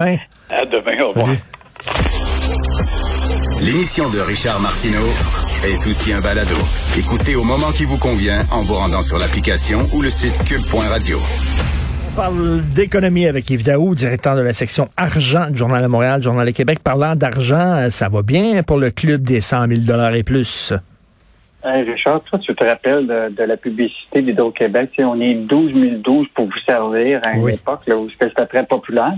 À demain, au revoir. L'émission de Richard Martineau est aussi un balado. Écoutez au moment qui vous convient en vous rendant sur l'application ou le site cube.radio. On parle d'économie avec Yves Daou, directeur de la section argent du Journal de Montréal, Journal de Québec. Parlant d'argent, ça va bien pour le club des 100 000 dollars et plus. Hey Richard, toi, tu te rappelles de, la publicité d'Hydro-Québec? On est 12 012 pour vous servir à une époque là, où c'était très populaire.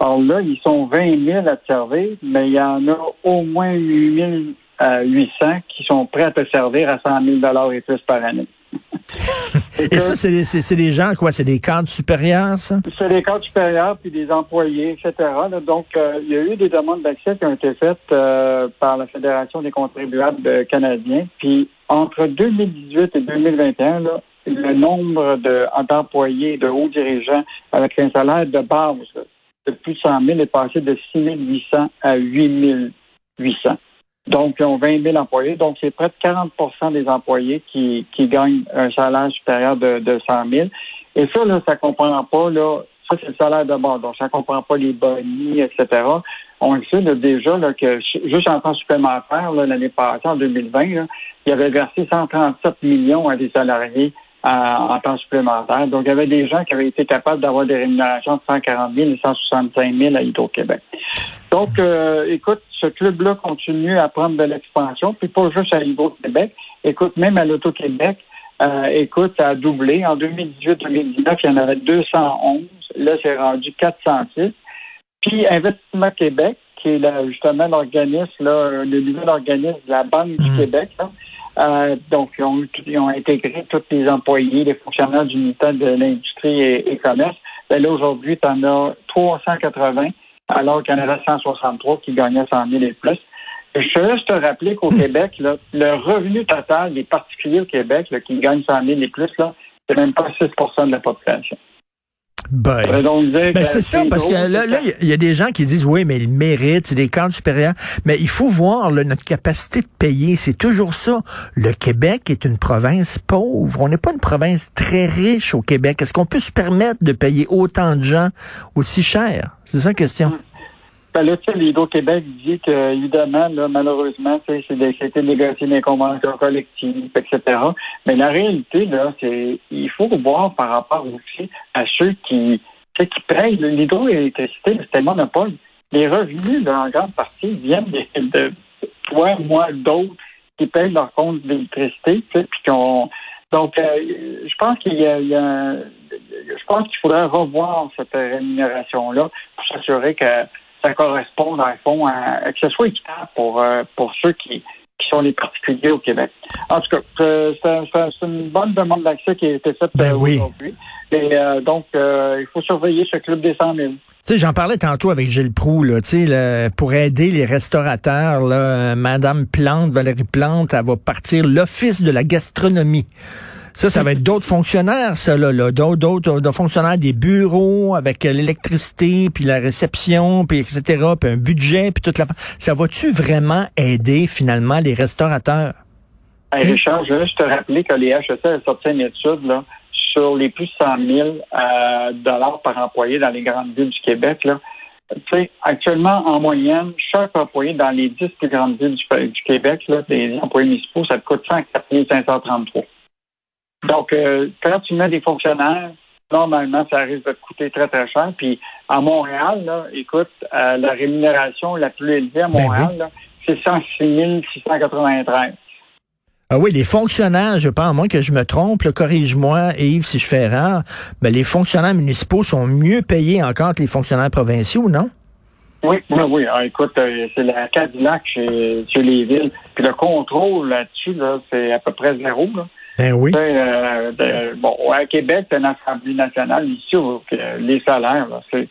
Alors là, ils sont 20 000 à te servir, mais il y en a au moins 8 800 qui sont prêts à te servir à 100 000 et plus par année. et ça, c'est des gens, quoi? C'est des cadres supérieurs, ça? C'est des cadres supérieurs, puis des employés, etc. Donc, euh, il y a eu des demandes d'accès qui ont été faites euh, par la Fédération des contribuables canadiens. Puis, entre 2018 et 2021, le nombre d'employés, de, de hauts dirigeants avec un salaire de base de plus de 100 000 est passé de 6 800 à 8 800. Donc, ils ont 20 000 employés. Donc, c'est près de 40% des employés qui, qui gagnent un salaire supérieur de, de 100 000. Et ça, là, ça comprend pas, là, ça, c'est le salaire de base. Donc, ça comprend pas les bonnies, etc. On sait déjà là, que juste en temps supplémentaire, l'année passée, en 2020, là, il avait versé 137 millions à des salariés en temps supplémentaire. Donc, il y avait des gens qui avaient été capables d'avoir des rémunérations de 140 000 et 165 000 à Hydro-Québec. Donc, euh, écoute, ce club-là continue à prendre de l'expansion, puis pas juste à Hydro-Québec. Écoute, même à l'Auto-Québec, euh, écoute, ça a doublé. En 2018-2019, il y en avait 211. Là, c'est rendu 406. Puis Investissement Québec, qui est justement l'organisme, le nouvel organisme de la Banque du mmh. Québec, là, euh, donc, ils ont, ils ont, intégré tous les employés, les fonctionnaires du ministère de l'Industrie et, Commerce. Ben là, aujourd'hui, tu en as 380, alors qu'il y en avait 163 qui gagnaient 100 000 et plus. Je veux juste te rappeler qu'au Québec, là, le revenu total des particuliers au Québec là, qui gagnent 100 000 et plus, là, c'est même pas 6% de la population. Ben, ben c'est ça, parce que là, il y, a des gens qui disent, oui, mais ils méritent, c'est des cadres supérieurs. Mais il faut voir notre capacité de payer. C'est toujours ça. Le Québec est une province pauvre. On n'est pas une province très riche au Québec. Est-ce qu'on peut se permettre de payer autant de gens aussi cher? C'est ça la question. Hum. Ben là, l'Hydro-Québec dit que, évidemment, malheureusement, c'est c'était négocié des conventions collectives, etc. Mais la réalité, là, c'est il faut voir par rapport aussi à ceux qui, qui payent. L'hydroélectricité, c'est un monopole. Les revenus, en grande partie, viennent de, toi, moi, d'autres qui payent leur compte d'électricité, puis qu'on donc, euh, je pense qu'il y a, y a je pense qu'il faudrait revoir cette rémunération-là pour s'assurer que ça correspond, dans le fond, à, que ce soit équitable pour, euh, pour ceux qui, qui sont les particuliers au Québec. En tout cas, c'est une bonne demande d'accès qui a été faite ben euh, aujourd'hui. Et euh, donc, il faut surveiller ce club des 100 000. Tu sais, j'en parlais tantôt avec Gilles Proux, là, tu sais, pour aider les restaurateurs, là, Madame Plante, Valérie Plante, elle va partir l'Office de la gastronomie. Ça, ça va être d'autres fonctionnaires, ça, là, là d'autres, fonctionnaires des bureaux avec l'électricité, puis la réception, puis etc., puis un budget, puis toute la... Ça va-tu vraiment aider, finalement, les restaurateurs? Hey, Richard, je veux juste te rappeler que les HEC ont sorti une étude là, sur les plus de 100 000 euh, dollars par employé dans les grandes villes du Québec. Là. sais, actuellement, en moyenne, chaque employé dans les 10 plus grandes villes du, Québec, là, des employés municipaux, ça coûte 104 533. Donc, euh, quand tu mets des fonctionnaires, normalement, ça risque de te coûter très, très cher. Puis, à Montréal, là, écoute, euh, la rémunération la plus élevée à ben Montréal, c'est 106 693. Ah oui, les fonctionnaires, je pense, à moins que je me trompe, corrige-moi, Yves, si je fais erreur, mais les fonctionnaires municipaux sont mieux payés encore que les fonctionnaires provinciaux, non? Oui, oui, oui. Ah, écoute, euh, c'est la Cadillac chez, chez les villes. Puis le contrôle là-dessus, là, c'est à peu près zéro. Là. Ben oui. Euh, bon, à Québec, c'est une Assemblée nationale. Ici, les salaires, c'est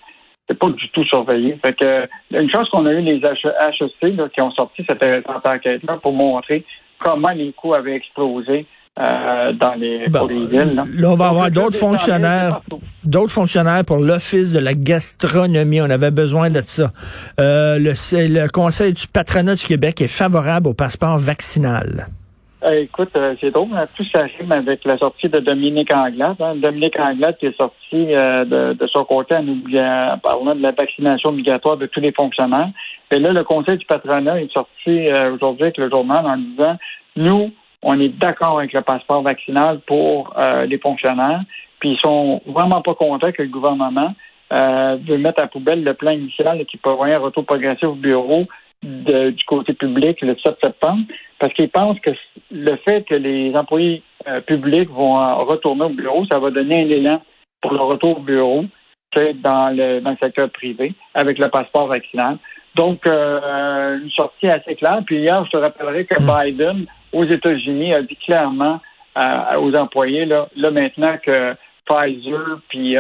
c'est pas du tout surveillé. Fait que une chose qu'on a eu les HEC qui ont sorti cette enquête-là pour montrer comment les coûts avaient explosé euh, dans les, pour les villes. Là, on va avoir d'autres fonctionnaires, d'autres fonctionnaires pour l'Office de la gastronomie. On avait besoin de ça. Euh, le, le Conseil du patronat du Québec est favorable au passeport vaccinal. Euh, écoute, euh, c'est drôle, hein, tout s'arrime avec la sortie de Dominique Anglade. Hein. Dominique Anglade qui est sorti euh, de, de, son côté en, en, parlant de la vaccination obligatoire de tous les fonctionnaires. Et là, le Conseil du patronat est sorti aujourd'hui avec le journal en disant, nous, on est d'accord avec le passeport vaccinal pour les fonctionnaires, puis ils sont vraiment pas contents que le gouvernement veut mettre à poubelle le plan initial qui prévoyait un retour progressif au bureau du côté public le 7 septembre, parce qu'ils pensent que le fait que les employés euh, publics vont retourner au bureau, ça va donner un élan pour le retour au bureau dans le, dans le secteur privé avec le passeport vaccinal. Donc, euh, une sortie assez claire. Puis hier, je te rappellerai que hmm. Biden, aux États-Unis, a dit clairement euh, aux employés, là, là maintenant que Pfizer puis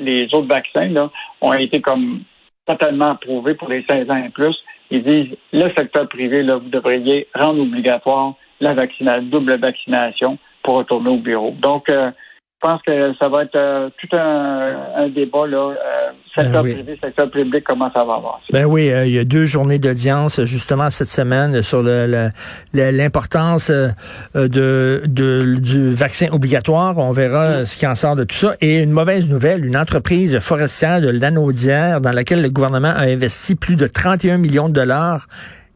les autres vaccins là, ont été comme totalement approuvés pour les 16 ans et plus, ils disent le secteur privé, là, vous devriez rendre obligatoire la vaccination, double vaccination pour retourner au bureau. Donc, euh, pense que ça va être euh, tout un, débat, là, euh, secteur ben privé, secteur public, comment ça va avoir. Ben oui, il y a deux journées d'audience justement cette semaine sur l'importance de, du vaccin obligatoire. On verra ce qui en sort de tout ça. Et une mauvaise nouvelle, une entreprise forestière de l'Anaudière dans laquelle le gouvernement a investi plus de 31 millions de dollars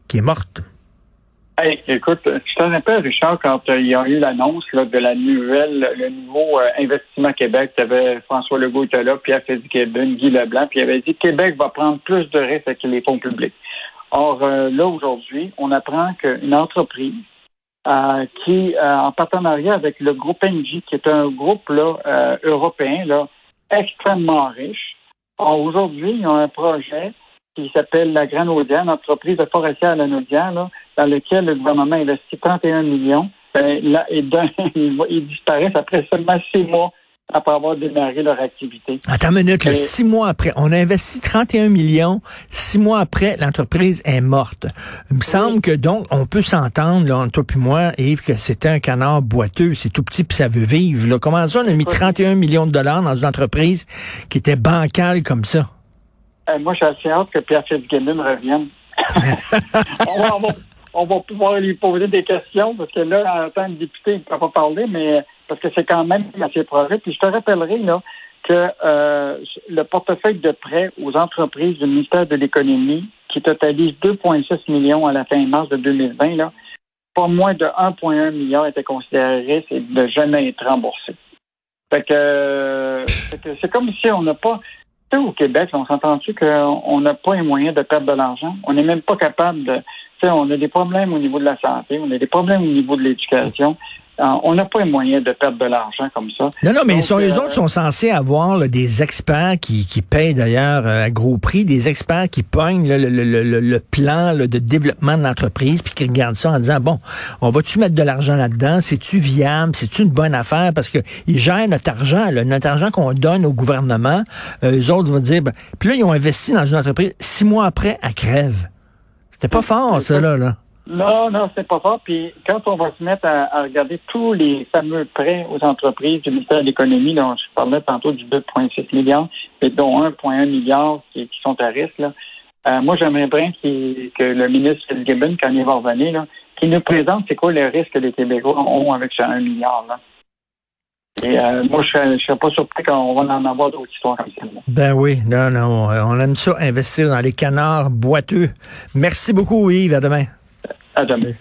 qui est morte écoute, je te rappelle, Richard, quand euh, il y a eu l'annonce de la nouvelle, le nouveau euh, investissement Québec, tu avais François Legault était là, Pierre Fitzgibbon, Guy Leblanc, puis il avait dit Québec va prendre plus de risques avec les fonds publics. Or, euh, là, aujourd'hui, on apprend qu'une entreprise qui, en partenariat avec le groupe NG, qui est un groupe là, européen là, extrêmement riche, aujourd'hui, ils ont un projet qui s'appelle la Grande Audienne, entreprise de forestière à la Naudière, dans lequel le gouvernement investit 31 millions. Ben, là, et ils disparaissent après seulement six mois après avoir démarré leur activité. Attends une minute, six mois après, on a investi 31 millions, six mois après, l'entreprise est morte. Il me semble que donc, on peut s'entendre, là, entre toi et moi, Yves, que c'était un canard boiteux, c'est tout petit puis ça veut vivre. Là. Comment ça, on a mis 31 millions de dollars dans une entreprise qui était bancale comme ça? Euh, moi, je suis assez hâte que Pierre Fitzgibbon revienne. on, va, on va pouvoir lui poser des questions parce que là, en tant que député, il ne peut pas parler, mais parce que c'est quand même assez projet. Puis je te rappellerai là, que euh, le portefeuille de prêts aux entreprises du ministère de l'Économie, qui totalise 2,6 millions à la fin mars de 2020, là, pas moins de 1,1 milliard était considéré c'est de jamais être remboursé. Fait que c'est comme si on n'a pas. Au Québec, on s'entend-tu qu'on n'a pas les moyens de perdre de l'argent? On n'est même pas capable de on a des problèmes au niveau de la santé, on a des problèmes au niveau de l'éducation. Euh, on n'a pas les moyens de perdre de l'argent comme ça. Non, non, mais les euh, autres sont censés avoir des experts qui, qui payent d'ailleurs euh, à gros prix, des experts qui pognent le, plan de développement de l'entreprise, puis qui regardent ça en disant, bon, on va-tu mettre de l'argent là-dedans? C'est-tu viable? C'est-tu une bonne affaire? Parce qu'ils gèrent notre argent, notre argent qu'on donne au gouvernement. les autres vont dire, ben, puis là, ils ont investi dans une entreprise. Six mois après, à crève. C'était pas fort, ça, là. là. Non, non, c'est pas fort. Puis quand on va se mettre à, regarder tous les fameux prêts aux entreprises du ministère de l'Économie, dont je parlais tantôt du 2,6 milliards, et dont 1,1 milliard qui, sont à risque, là, euh, moi, j'aimerais bien que le ministre Gibbon, quand il va revenir, là, nous présente c'est quoi les risques que les Québécois ont avec ce 1 milliard. Là. Et euh, moi, je ne serais pas surpris qu'on va en avoir d'autres histoires comme ça. Ben oui, non, non, on aime ça, investir dans les canards boiteux. Merci beaucoup, Yves. À demain. À demain.